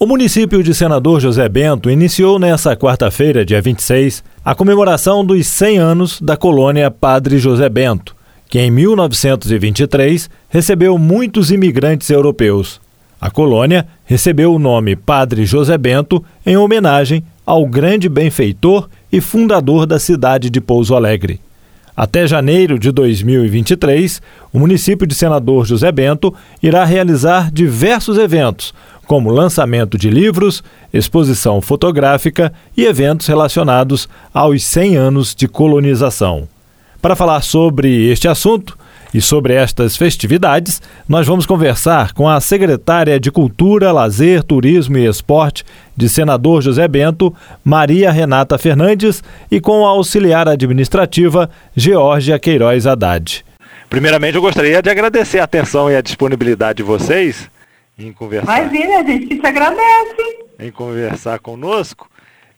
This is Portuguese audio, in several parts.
O município de Senador José Bento iniciou nesta quarta-feira, dia 26, a comemoração dos 100 anos da colônia Padre José Bento, que em 1923 recebeu muitos imigrantes europeus. A colônia recebeu o nome Padre José Bento em homenagem ao grande benfeitor e fundador da cidade de Pouso Alegre. Até janeiro de 2023, o município de Senador José Bento irá realizar diversos eventos, como lançamento de livros, exposição fotográfica e eventos relacionados aos 100 anos de colonização. Para falar sobre este assunto e sobre estas festividades, nós vamos conversar com a secretária de Cultura, Lazer, Turismo e Esporte de Senador José Bento, Maria Renata Fernandes, e com a auxiliar administrativa Georgia Queiroz Haddad. Primeiramente, eu gostaria de agradecer a atenção e a disponibilidade de vocês em conversar. Imagina, a gente que te agradece. Em conversar conosco.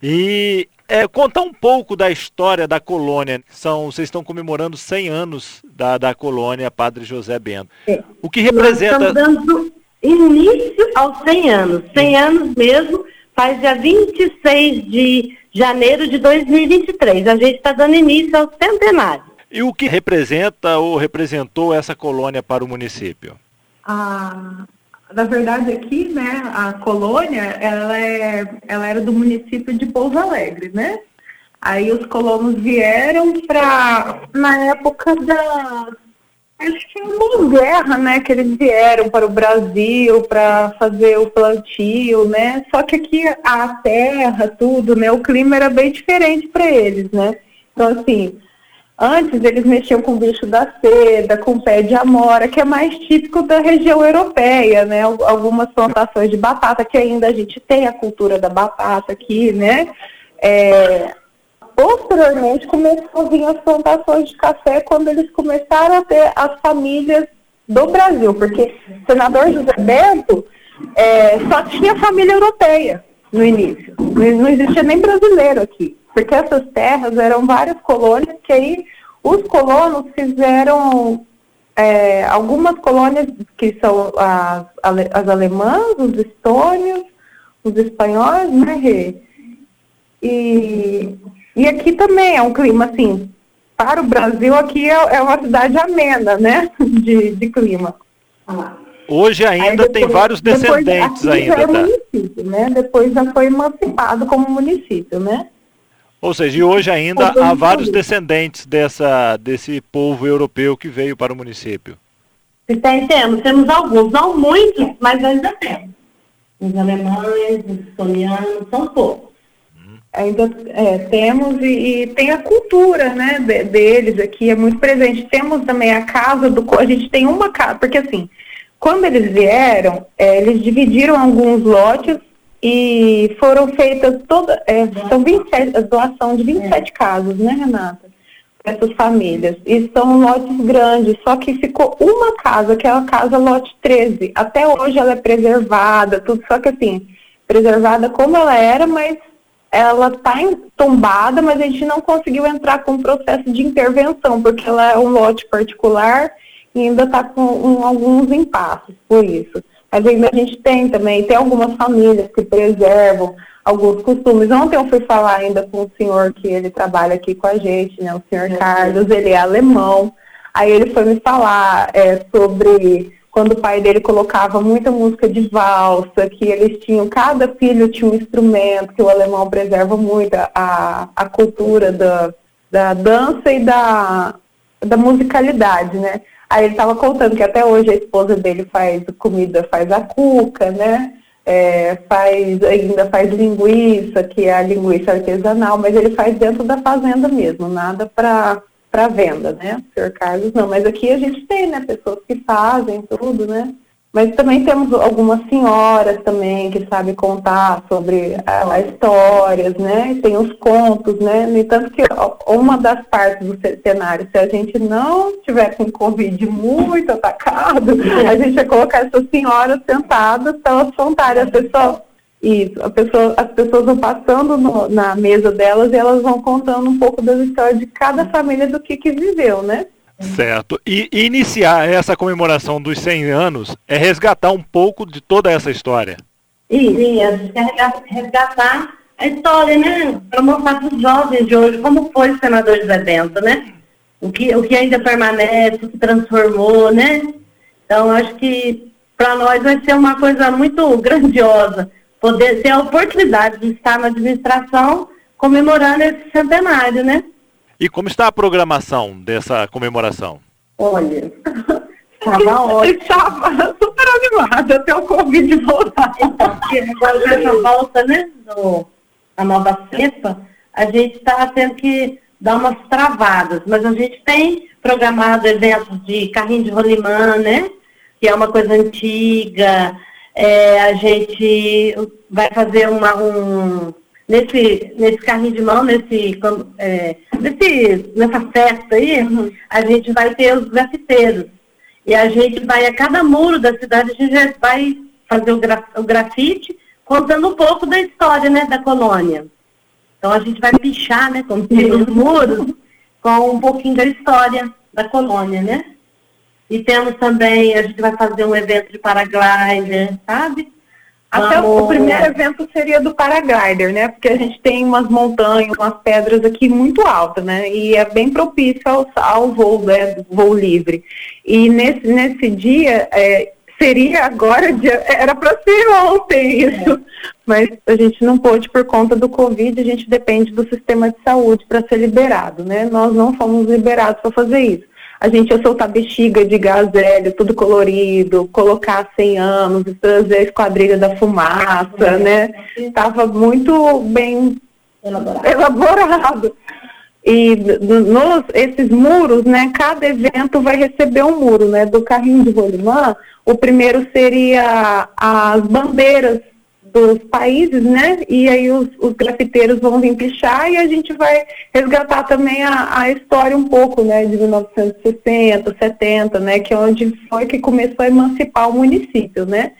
E é, contar um pouco da história da colônia. São, vocês estão comemorando 100 anos da, da colônia Padre José Bento. É. O que representa... Nós estamos dando início aos 100 anos. 100 anos mesmo, faz dia 26 de janeiro de 2023. A gente está dando início ao centenário. E o que representa ou representou essa colônia para o município? Ah, na verdade, aqui, né, a colônia, ela, é, ela era do município de Pouso Alegre, né? Aí os colonos vieram para, na época da, acho que uma guerra, né, que eles vieram para o Brasil para fazer o plantio, né? Só que aqui a terra, tudo, né, o clima era bem diferente para eles, né? Então, assim, Antes eles mexiam com bicho da seda, com pé de amora, que é mais típico da região europeia, né? Algumas plantações de batata, que ainda a gente tem a cultura da batata aqui, né? É... Posteriormente começou a vir as plantações de café quando eles começaram a ter as famílias do Brasil, porque o senador José Bento é, só tinha família europeia no início, não existia nem brasileiro aqui porque essas terras eram várias colônias que aí os colonos fizeram é, algumas colônias que são as, as alemãs, os estônios, os espanhóis, né, Rê? E, e aqui também é um clima, assim, para o Brasil, aqui é, é uma cidade amena, né, de, de clima. Hoje ainda depois, tem vários descendentes ainda, já é tá? município, né? Depois já foi emancipado como município, né? Ou seja, e hoje ainda há vários descendentes dessa, desse povo europeu que veio para o município. Temos, temos alguns, não muitos, mas ainda temos. Os alemães, os estonianos, são poucos. Hum. Ainda é, temos e, e, tem a cultura né, de, deles aqui, é muito presente. Temos também a casa do. A gente tem uma casa, porque assim, quando eles vieram, é, eles dividiram alguns lotes e foram feitas todas, é, são 27, a doação de 27 casas, né, Renata? Essas famílias. E são lotes grandes, só que ficou uma casa, que é a casa lote 13. Até hoje ela é preservada, tudo, só que assim, preservada como ela era, mas ela está tombada, mas a gente não conseguiu entrar com o processo de intervenção, porque ela é um lote particular e ainda está com um, alguns impasses por isso. Mas ainda a gente tem também, tem algumas famílias que preservam alguns costumes. Ontem eu fui falar ainda com o senhor que ele trabalha aqui com a gente, né? O senhor Carlos, ele é alemão. Aí ele foi me falar é, sobre quando o pai dele colocava muita música de valsa, que eles tinham, cada filho tinha um instrumento, que o alemão preserva muito a, a cultura da, da dança e da, da musicalidade, né? Aí ele estava contando que até hoje a esposa dele faz comida, faz a cuca, né? É, faz, ainda faz linguiça, que é a linguiça artesanal, mas ele faz dentro da fazenda mesmo, nada para venda, né? O senhor Carlos não, mas aqui a gente tem, né? Pessoas que fazem tudo, né? Mas também temos algumas senhoras também que sabem contar sobre a, histórias, né? Tem os contos, né? No que uma das partes do cenário, se a gente não tiver com Covid muito atacado, a gente vai colocar essas senhoras sentadas para elas contarem. As pessoas, isso, pessoa, as pessoas vão passando no, na mesa delas e elas vão contando um pouco das histórias de cada família do que, que viveu, né? Certo. E iniciar essa comemoração dos 100 anos é resgatar um pouco de toda essa história. Quer resgatar a história, né? Para mostrar para os jovens de hoje como foi o senador José Bento, né? O que, o que ainda permanece, o que transformou, né? Então, acho que para nós vai ser uma coisa muito grandiosa poder ter a oportunidade de estar na administração comemorando esse centenário, né? E como está a programação dessa comemoração? Olha, estava ótimo. Estava super animada até o Covid voltar. Então, agora com essa volta, né, do, a nova cepa, a gente está tendo que dar umas travadas, mas a gente tem programado eventos de carrinho de rolimã, né, que é uma coisa antiga, é, a gente vai fazer uma, um, nesse, nesse carrinho de mão, nesse, é, nesse, nessa festa aí, uhum. a gente vai ter os grafiteiros. E a gente vai, a cada muro da cidade, a gente vai fazer o, graf, o grafite, contando um pouco da história né, da colônia. Então a gente vai pichar, né, como os muros, com um pouquinho da história da colônia, né? E temos também, a gente vai fazer um evento de paraglider, sabe? Até o primeiro evento seria do paraglider, né? Porque a gente tem umas montanhas, umas pedras aqui muito altas, né? E é bem propício ao, ao voo, né? voo livre. E nesse, nesse dia, é, seria agora, dia, era para ser ontem isso, é. mas a gente não pôde por conta do Covid, a gente depende do sistema de saúde para ser liberado, né? Nós não fomos liberados para fazer isso a gente ia soltar bexiga de gás hélio, tudo colorido, colocar 100 anos, trazer a esquadrilha da fumaça, né? Estava muito bem elaborado. elaborado. E nos, esses muros, né, cada evento vai receber um muro, né? Do carrinho de rolimã, o primeiro seria as bandeiras dos países, né? E aí os, os grafiteiros vão vir pichar e a gente vai resgatar também a, a história um pouco, né? De 1960, 70, né? Que é onde foi que começou a emancipar o município, né?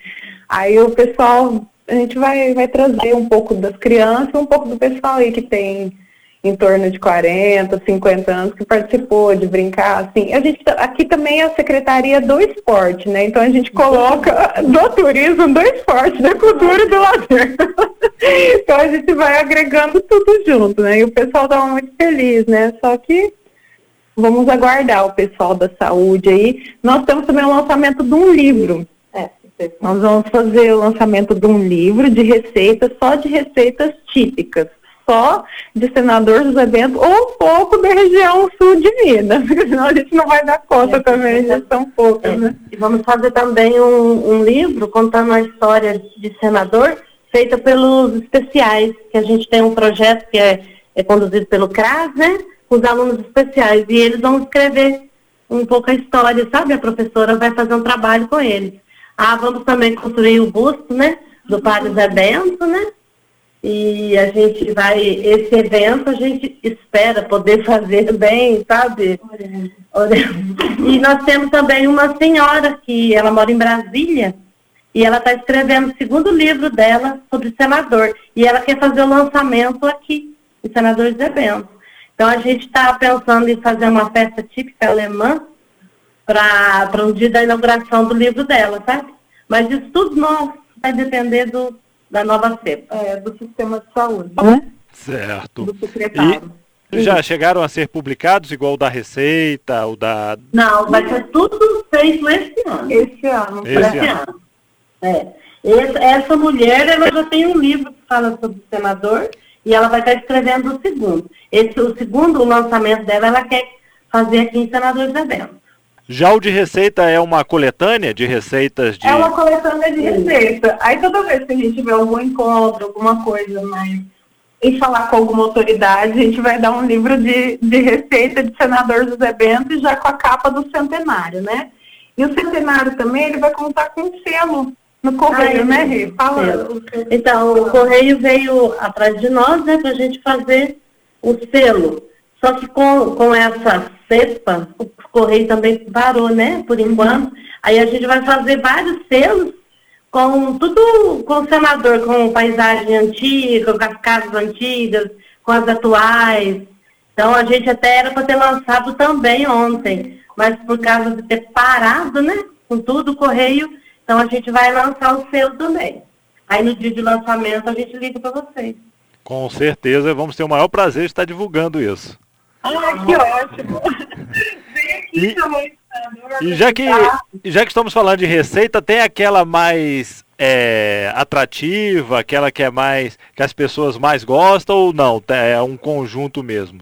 Aí o pessoal, a gente vai, vai trazer um pouco das crianças, um pouco do pessoal aí que tem em torno de 40, 50 anos que participou de brincar, assim. A gente aqui também é a secretaria do esporte, né? Então a gente coloca do turismo, do esporte, da cultura e do lazer. então a gente vai agregando tudo junto, né? E o pessoal tá muito feliz, né? Só que vamos aguardar o pessoal da saúde aí. Nós temos também o lançamento de um livro. É, nós vamos fazer o lançamento de um livro de receitas, só de receitas típicas só de senador José Bento ou um pouco da região sul de Minas, porque senão a gente não vai dar conta é, também, já são poucas, é. né? E vamos fazer também um, um livro contando a história de senador, feita pelos especiais, que a gente tem um projeto que é, é conduzido pelo CRAS, né? Com os alunos especiais, e eles vão escrever um pouco a história, sabe? A professora vai fazer um trabalho com eles. Ah, vamos também construir o busto, né? Do Padre Zé Bento, né? E a gente vai, esse evento a gente espera poder fazer bem, sabe? E nós temos também uma senhora que ela mora em Brasília e ela está escrevendo o segundo livro dela sobre senador. E ela quer fazer o lançamento aqui, em Senador José Bento. Então a gente está pensando em fazer uma festa típica alemã para o dia da inauguração do livro dela, sabe? Mas isso tudo nosso vai depender do, da nova cepa, é, do sistema de saúde. Né? Certo. Do secretário. E já chegaram a ser publicados, igual o da Receita, o da... Não, vai ser tudo feito esse ano. Esse ano. Esse, esse ano. ano. É. Essa, essa mulher, ela já tem um livro que fala sobre o senador e ela vai estar escrevendo o segundo. Esse, o segundo lançamento dela, ela quer fazer aqui em Senador Bento. Já o de receita é uma coletânea de receitas de. É uma coletânea de receita. Aí toda vez que a gente tiver algum encontro, alguma coisa mais e falar com alguma autoridade, a gente vai dar um livro de, de receita de senador José Bento já com a capa do centenário, né? E o centenário também ele vai contar com um selo no correio, ah, né, Rê? Fala. Então, o correio veio atrás de nós, né, para a gente fazer o selo. Só que com, com essa o correio também parou, né, por enquanto. Aí a gente vai fazer vários selos com tudo com senador, com paisagem antiga, com as casas antigas, com as atuais. Então a gente até era para ter lançado também ontem, mas por causa de ter parado, né, com tudo o correio, então a gente vai lançar o selo também. Aí no dia de lançamento a gente liga para vocês. Com certeza, vamos ter o maior prazer de estar divulgando isso. Ah, que ótimo! e, e já que, já que estamos falando de receita, tem aquela mais é, atrativa, aquela que é mais que as pessoas mais gostam ou não? É um conjunto mesmo?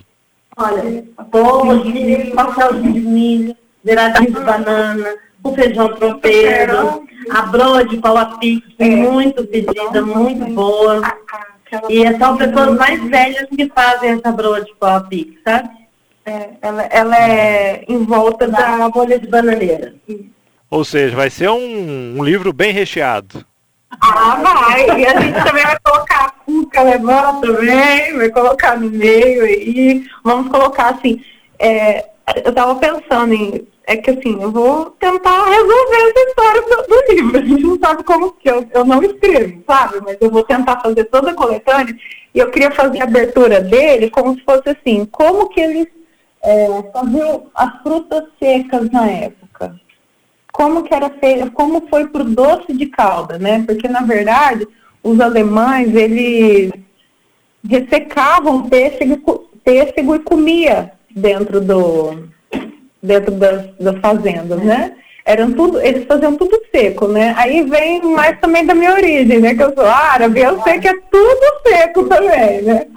Olha, bolo de milho, pastelzinho de milho, viradinho de banana, o feijão tropeiro, a broa de pau a pique, é. muito pedida, muito boa. E são pessoas mais velhas que fazem essa broa de pau a pique, sabe? É, ela, ela é em volta da bolha de bananeira. Ou seja, vai ser um, um livro bem recheado. Ah, vai! E a gente também vai colocar a cuca alemã também, vai colocar no meio e vamos colocar assim. É, eu estava pensando em. É que assim, eu vou tentar resolver essa história do, do livro. A gente não sabe como que eu, eu não escrevo, sabe? Mas eu vou tentar fazer toda a coletânea e eu queria fazer a abertura dele como se fosse assim, como que eles é, faziam as frutas secas na época como que era feito, como foi para o doce de calda, né? Porque na verdade os alemães eles ressecavam pêssego, pêssego e comia dentro do dentro das, das fazendas, né? Eram tudo, eles faziam tudo seco, né? Aí vem mais também da minha origem, né? Que eu sou árabe, eu sei que é tudo seco também, né?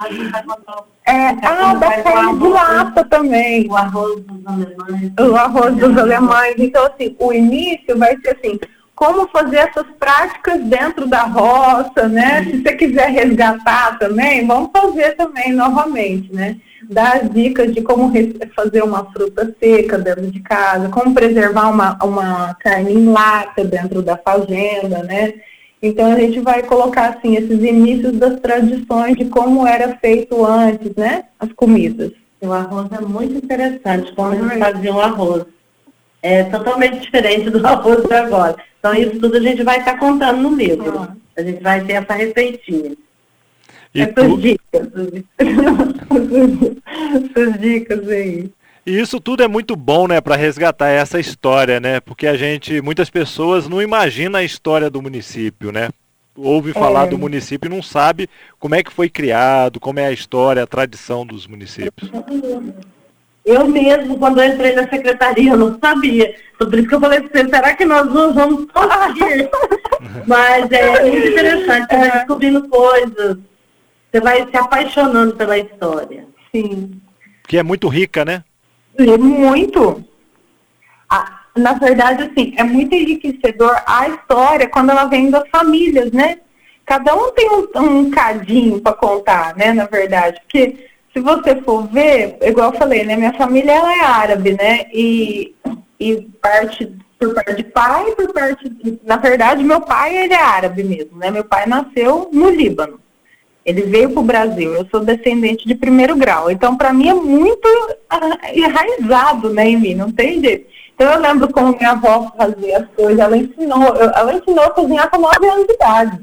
É, ah, da carne de lata também. O arroz dos alemães. O arroz dos alemães. Então, assim, o início vai ser assim, como fazer essas práticas dentro da roça, né? Se você quiser resgatar também, vamos fazer também novamente, né? Dar dicas de como fazer uma fruta seca dentro de casa, como preservar uma, uma carne em lata dentro da fazenda, né? Então a gente vai colocar assim esses inícios das tradições de como era feito antes, né? As comidas. O arroz é muito interessante, como eles faziam o arroz. É totalmente diferente do arroz de agora. Então isso tudo a gente vai estar contando no livro. Ah. A gente vai ter essa receitinha. E Essas tu... dicas. Essas dicas aí. E isso tudo é muito bom, né, para resgatar essa história, né? Porque a gente, muitas pessoas não imaginam a história do município, né? Ouve falar é. do município e não sabe como é que foi criado, como é a história, a tradição dos municípios. Eu mesmo, quando eu entrei na secretaria, não sabia. Por isso que eu falei assim, será que nós não vamos conseguir? Mas é muito interessante, você vai descobrindo coisas, você vai se apaixonando pela história. Sim. Que é muito rica, né? muito. Ah, na verdade, assim, é muito enriquecedor a história quando ela vem das famílias, né? Cada um tem um, um cadinho para contar, né? Na verdade, porque se você for ver, igual eu falei, né? Minha família ela é árabe, né? E, e parte por parte de pai, por parte, de, na verdade, meu pai ele é árabe mesmo, né? Meu pai nasceu no Líbano. Ele veio para o Brasil, eu sou descendente de primeiro grau. Então, para mim, é muito uh, enraizado né, em mim, não tem jeito. Então, eu lembro como minha avó fazia as coisas. Ela ensinou, ela ensinou a cozinhar com 9 anos de idade,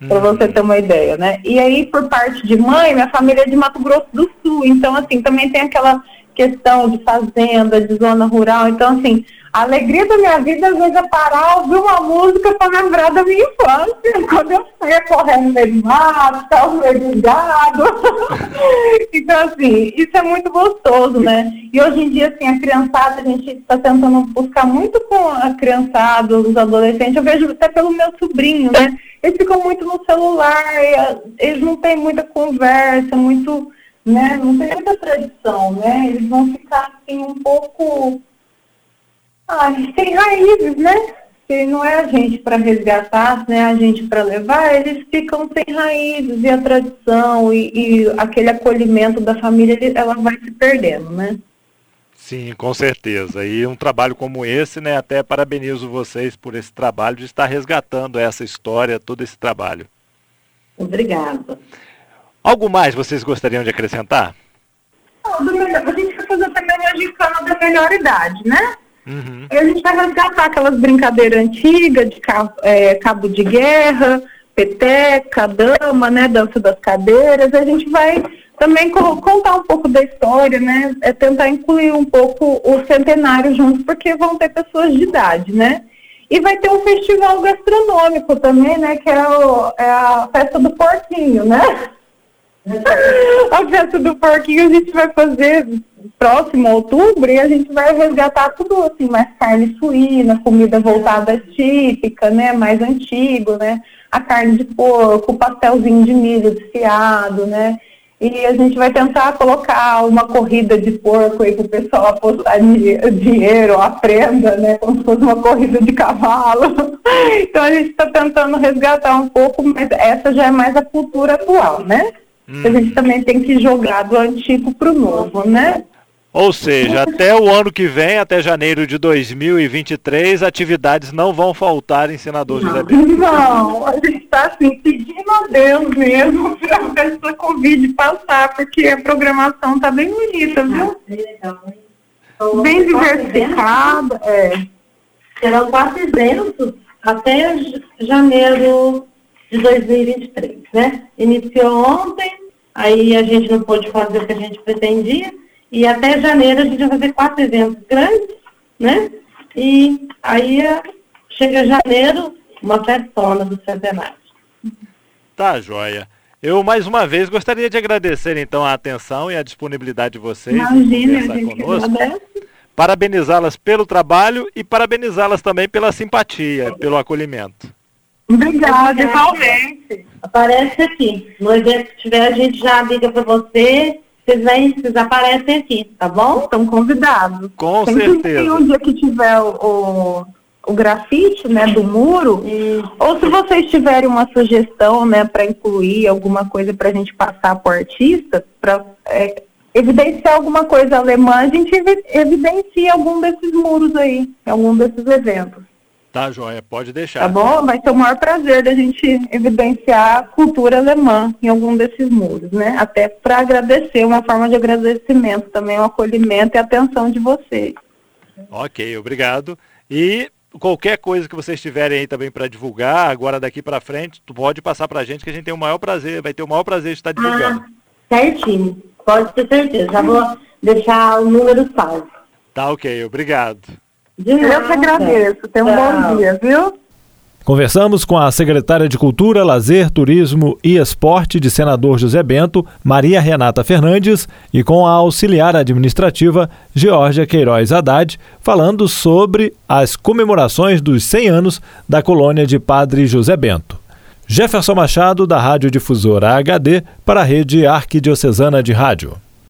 uhum. para você ter uma ideia, né? E aí, por parte de mãe, minha família é de Mato Grosso do Sul. Então, assim, também tem aquela questão de fazenda, de zona rural. Então, assim, a alegria da minha vida, às vezes, é parar, ouvir uma música para lembrar da minha infância, quando eu saía correndo no meio do mato, no meio do gado. então, assim, isso é muito gostoso, né? E hoje em dia, assim, a criançada, a gente está tentando buscar muito com a criançada, os adolescentes, eu vejo até pelo meu sobrinho, né? Eles ficam muito no celular, eles não têm muita conversa, muito, né? Não tem muita tradição, né? Eles vão ficar, assim, um pouco ah, tem raízes, né? Se não é a gente para resgatar, não é a gente para levar, eles ficam sem raízes e a tradição e, e aquele acolhimento da família, ela vai se perdendo, né? Sim, com certeza. E um trabalho como esse, né, até parabenizo vocês por esse trabalho de estar resgatando essa história, todo esse trabalho. Obrigada. Algo mais vocês gostariam de acrescentar? Melhor, a gente vai fazer também uma gincana da melhor idade, né? Uhum. E a gente vai resgatar aquelas brincadeiras antigas de cabo, é, cabo de guerra, peteca, dama, né, dança das cadeiras. A gente vai também contar um pouco da história, né, é tentar incluir um pouco o centenário junto, porque vão ter pessoas de idade, né. E vai ter um festival gastronômico também, né? Que é, o, é a festa do porquinho, né? a festa do porquinho a gente vai fazer próximo outubro e a gente vai resgatar tudo assim, mais carne suína, comida voltada típica, né? Mais antigo, né? A carne de porco, o pastelzinho de milho desfiado, né? E a gente vai tentar colocar uma corrida de porco aí para o pessoal apostar dinheiro, a prenda, né? Como se fosse uma corrida de cavalo. Então a gente está tentando resgatar um pouco, mas essa já é mais a cultura atual, né? Hum. A gente também tem que jogar do antigo para o novo, né? Ou seja, até o ano que vem, até janeiro de 2023, atividades não vão faltar em Senador José Bento. Não, a gente está assim, pedindo a Deus mesmo para essa Covid passar, porque a programação está bem bonita, viu? Bem diversificada. É. Serão quatro eventos até janeiro de 2023, né? Iniciou ontem, aí a gente não pôde fazer o que a gente pretendia, e até janeiro a gente vai fazer quatro eventos grandes, né? E aí chega janeiro, uma festona do centenário. Tá, joia. Eu, mais uma vez, gostaria de agradecer, então, a atenção e a disponibilidade de vocês Imagina, conversar conosco. Parabenizá-las pelo trabalho e parabenizá-las também pela simpatia, pelo acolhimento. Obrigada, igualmente. Aparece aqui. No evento que tiver, a gente já liga para você vocês vêm, vocês aparecem aqui, tá bom? Estão convidados. Com Sempre certeza. Se um dia que tiver o, o, o grafite, né, do muro, ou se vocês tiverem uma sugestão, né, para incluir alguma coisa para a gente passar para o artista, para é, evidenciar alguma coisa alemã, a gente evidencia algum desses muros aí, algum desses eventos. Tá, joia, pode deixar. Tá bom? Vai ser o maior prazer da gente evidenciar a cultura alemã em algum desses muros, né? Até para agradecer, uma forma de agradecimento também, o acolhimento e a atenção de vocês. Ok, obrigado. E qualquer coisa que vocês tiverem aí também para divulgar, agora daqui para frente, tu pode passar para a gente que a gente tem o maior prazer, vai ter o maior prazer de estar divulgando. Ah, certinho, pode ter certeza. Já vou deixar o número salvo. Tá ok, obrigado. Eu que agradeço. Tenha um bom dia, viu? Conversamos com a secretária de Cultura, Lazer, Turismo e Esporte de Senador José Bento, Maria Renata Fernandes, e com a auxiliar administrativa, Georgia Queiroz Haddad, falando sobre as comemorações dos 100 anos da colônia de Padre José Bento. Jefferson Machado, da Rádio Difusora HD, para a rede Arquidiocesana de Rádio.